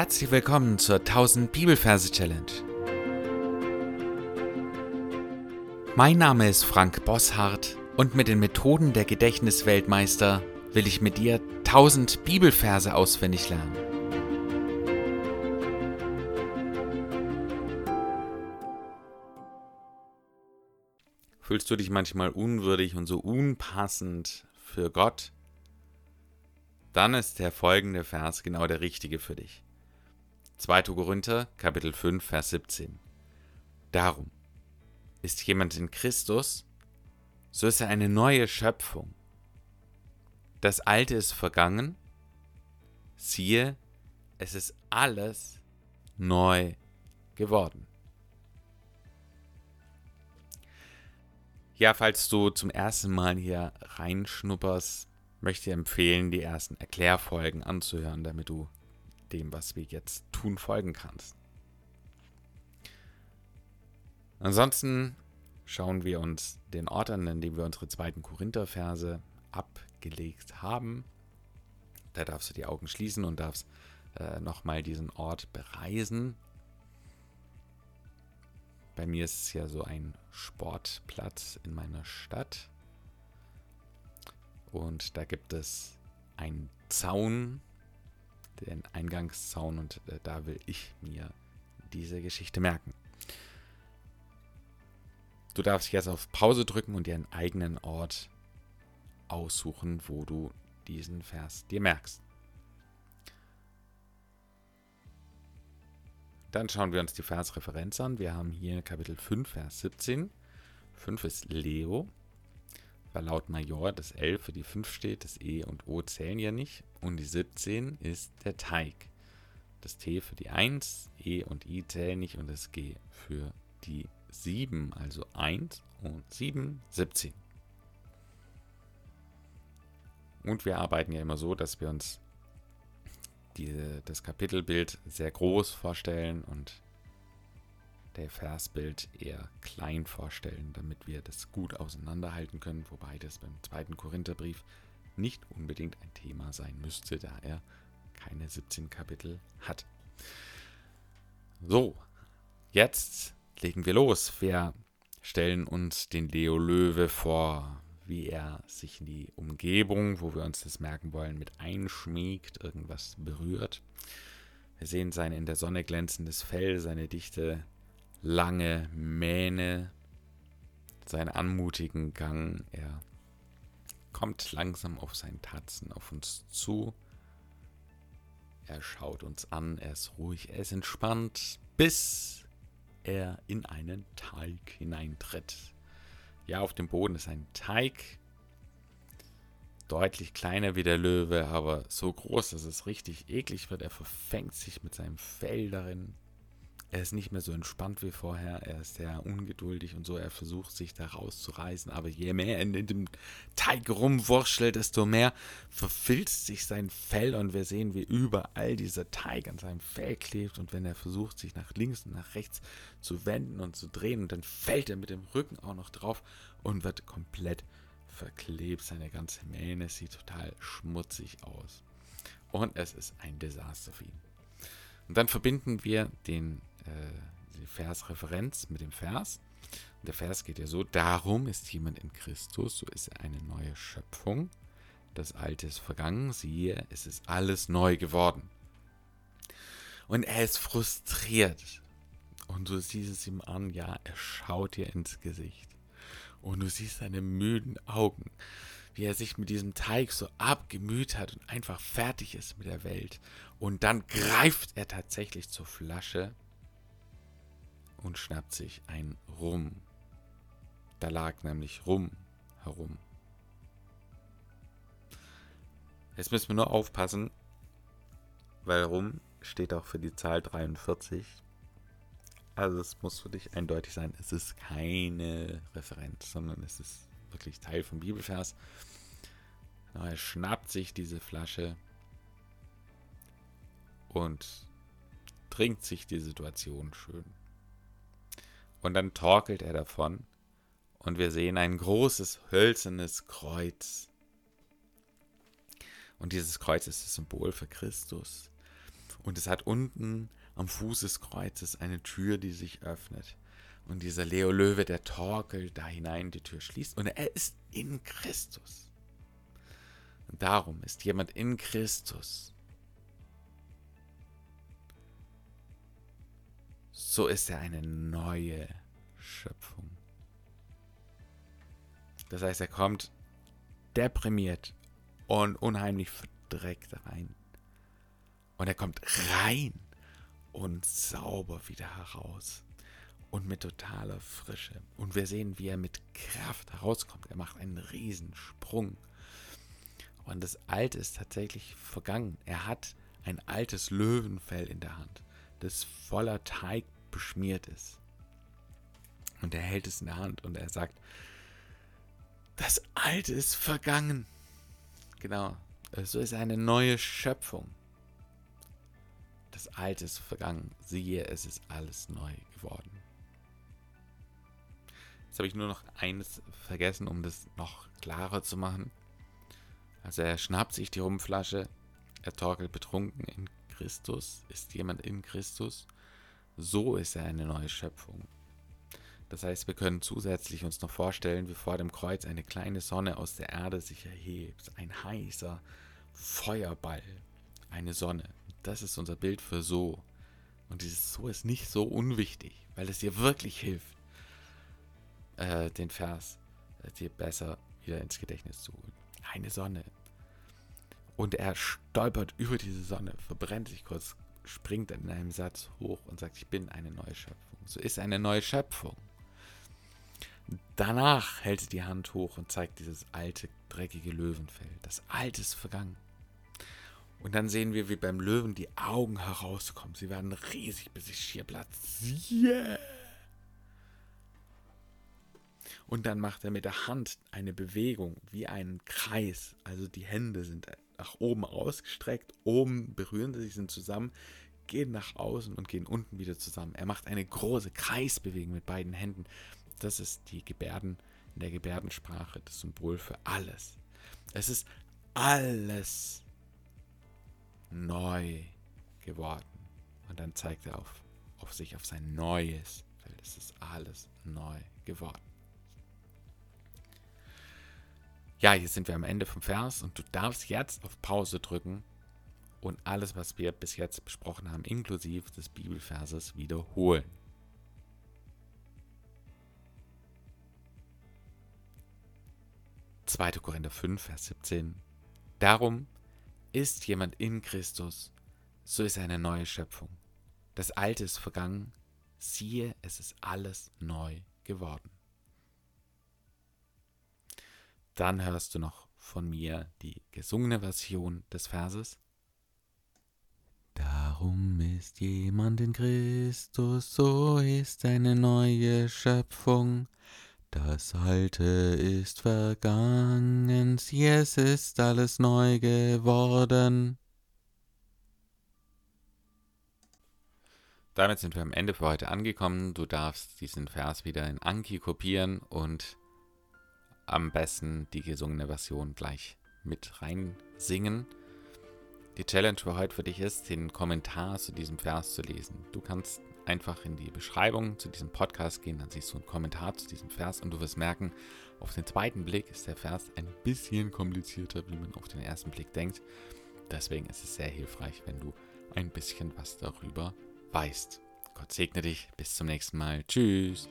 Herzlich willkommen zur 1000 Bibelverse Challenge. Mein Name ist Frank Bosshardt und mit den Methoden der Gedächtnisweltmeister will ich mit dir 1000 Bibelverse auswendig lernen. Fühlst du dich manchmal unwürdig und so unpassend für Gott? Dann ist der folgende Vers genau der richtige für dich. 2. Korinther, Kapitel 5, Vers 17. Darum, ist jemand in Christus, so ist er eine neue Schöpfung. Das Alte ist vergangen, siehe, es ist alles neu geworden. Ja, falls du zum ersten Mal hier reinschnupperst, möchte ich empfehlen, die ersten Erklärfolgen anzuhören, damit du dem, was wir jetzt tun, folgen kannst. Ansonsten schauen wir uns den Ort an, in dem wir unsere zweiten Korinther-Verse abgelegt haben. Da darfst du die Augen schließen und darfst äh, nochmal diesen Ort bereisen. Bei mir ist es ja so ein Sportplatz in meiner Stadt. Und da gibt es einen Zaun, den Eingangszaun und äh, da will ich mir diese Geschichte merken. Du darfst jetzt auf Pause drücken und dir einen eigenen Ort aussuchen, wo du diesen Vers dir merkst. Dann schauen wir uns die Versreferenz an. Wir haben hier Kapitel 5, Vers 17. 5 ist Leo, weil laut Major das L für die 5 steht, das E und O zählen ja nicht. Und die 17 ist der Teig. Das T für die 1, E und I zählen nicht und das G für die 7, also 1 und 7, 17. Und wir arbeiten ja immer so, dass wir uns diese, das Kapitelbild sehr groß vorstellen und der Versbild eher klein vorstellen, damit wir das gut auseinanderhalten können, wobei das beim zweiten Korintherbrief nicht unbedingt ein Thema sein müsste, da er keine 17 Kapitel hat. So, jetzt legen wir los. Wir stellen uns den Leo Löwe vor, wie er sich in die Umgebung, wo wir uns das merken wollen, mit einschmiegt, irgendwas berührt. Wir sehen sein in der Sonne glänzendes Fell, seine dichte lange Mähne, seinen anmutigen Gang. Er kommt langsam auf seinen Tatzen auf uns zu. Er schaut uns an, er ist ruhig, er ist entspannt, bis er in einen Teig hineintritt. Ja, auf dem Boden ist ein Teig, deutlich kleiner wie der Löwe, aber so groß, dass es richtig eklig wird. Er verfängt sich mit seinem Fell darin. Er ist nicht mehr so entspannt wie vorher. Er ist sehr ungeduldig und so. Er versucht sich da rauszureißen. Aber je mehr er in dem Teig rumwurschtelt, desto mehr verfilzt sich sein Fell. Und wir sehen, wie überall dieser Teig an seinem Fell klebt. Und wenn er versucht, sich nach links und nach rechts zu wenden und zu drehen, dann fällt er mit dem Rücken auch noch drauf und wird komplett verklebt. Seine ganze Mähne sieht total schmutzig aus. Und es ist ein Desaster für ihn. Und dann verbinden wir den äh, die Versreferenz mit dem Vers. Und der Vers geht ja so: Darum ist jemand in Christus, so ist er eine neue Schöpfung. Das Alte ist vergangen, siehe, es ist alles neu geworden. Und er ist frustriert. Und du siehst es ihm an, ja, er schaut dir ins Gesicht. Und du siehst seine müden Augen, wie er sich mit diesem Teig so abgemüht hat und einfach fertig ist mit der Welt. Und dann greift er tatsächlich zur Flasche und schnappt sich ein Rum. Da lag nämlich Rum herum. Jetzt müssen wir nur aufpassen, weil Rum steht auch für die Zahl 43. Also es muss für dich eindeutig sein, es ist keine Referenz, sondern es ist wirklich Teil vom Bibelvers. Er schnappt sich diese Flasche und trinkt sich die Situation schön. Und dann torkelt er davon und wir sehen ein großes hölzernes Kreuz. Und dieses Kreuz ist das Symbol für Christus. Und es hat unten am Fuß des Kreuzes eine Tür, die sich öffnet. Und dieser Leo Löwe, der torkelt da hinein, die Tür schließt. Und er ist in Christus. Und darum ist jemand in Christus. So ist er eine neue Schöpfung. Das heißt, er kommt deprimiert und unheimlich verdreckt rein. Und er kommt rein und sauber wieder heraus. Und mit totaler Frische. Und wir sehen, wie er mit Kraft herauskommt. Er macht einen Riesensprung. Und das Alte ist tatsächlich vergangen. Er hat ein altes Löwenfell in der Hand, das voller Teig beschmiert ist. Und er hält es in der Hand und er sagt, das Alte ist vergangen. Genau, so ist eine neue Schöpfung. Das Alte ist vergangen. Siehe, es ist alles neu geworden. Jetzt habe ich nur noch eines vergessen, um das noch klarer zu machen. Also er schnappt sich die Rumflasche, er torkelt betrunken in Christus, ist jemand in Christus. So ist er eine neue Schöpfung. Das heißt, wir können zusätzlich uns noch vorstellen, wie vor dem Kreuz eine kleine Sonne aus der Erde sich erhebt. Ein heißer Feuerball. Eine Sonne. Das ist unser Bild für so. Und dieses so ist nicht so unwichtig, weil es dir wirklich hilft, äh, den Vers äh, dir besser wieder ins Gedächtnis zu holen. Eine Sonne. Und er stolpert über diese Sonne, verbrennt sich kurz, springt in einem Satz hoch und sagt, ich bin eine neue Schöpfung. So ist eine neue Schöpfung. Danach hält sie die Hand hoch und zeigt dieses alte, dreckige Löwenfell. Das alte ist vergangen. Und dann sehen wir, wie beim Löwen die Augen herauskommen. Sie werden riesig, bis sich schier platzt. Yeah! Und dann macht er mit der Hand eine Bewegung wie einen Kreis. Also die Hände sind nach oben ausgestreckt, oben berühren sie sich, sind zusammen, gehen nach außen und gehen unten wieder zusammen. Er macht eine große Kreisbewegung mit beiden Händen. Das ist die Gebärden, in der Gebärdensprache das Symbol für alles. Es ist alles neu geworden. Und dann zeigt er auf, auf sich, auf sein neues Feld. Es ist alles neu geworden. Ja, hier sind wir am Ende vom Vers und du darfst jetzt auf Pause drücken und alles, was wir bis jetzt besprochen haben, inklusive des Bibelverses, wiederholen. 2. Korinther 5, Vers 17. Darum ist jemand in Christus, so ist er eine neue Schöpfung. Das Alte ist vergangen, siehe, es ist alles neu geworden. Dann hörst du noch von mir die gesungene Version des Verses. Darum ist jemand in Christus, so ist eine neue Schöpfung. Das Alte ist vergangen, es ist alles neu geworden. Damit sind wir am Ende für heute angekommen. Du darfst diesen Vers wieder in Anki kopieren und am besten die gesungene Version gleich mit reinsingen. Die Challenge für heute für dich ist, den Kommentar zu diesem Vers zu lesen. Du kannst einfach in die Beschreibung zu diesem Podcast gehen, dann siehst du einen Kommentar zu diesem Vers und du wirst merken, auf den zweiten Blick ist der Vers ein bisschen komplizierter, wie man auf den ersten Blick denkt. Deswegen ist es sehr hilfreich, wenn du ein bisschen was darüber weißt. Gott segne dich. Bis zum nächsten Mal. Tschüss.